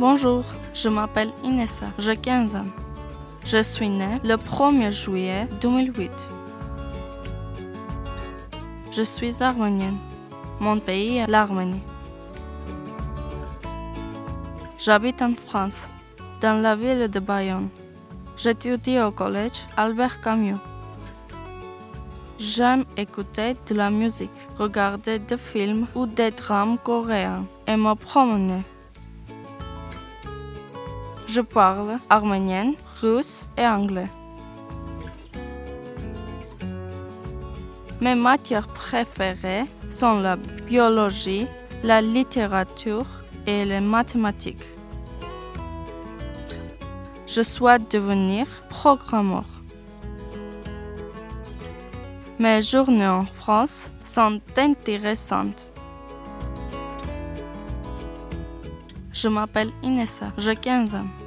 Bonjour, je m'appelle Inessa, j'ai 15 ans. Je suis née le 1er juillet 2008. Je suis arménienne. Mon pays est l'Arménie. J'habite en France, dans la ville de Bayonne. J'étudie au collège Albert Camus. J'aime écouter de la musique, regarder des films ou des drames coréens et me promener. Je parle arménien, russe et anglais. Mes matières préférées sont la biologie, la littérature et les mathématiques. Je souhaite devenir programmeur. Mes journées en France sont intéressantes. Je m'appelle Inessa, j'ai 15 ans.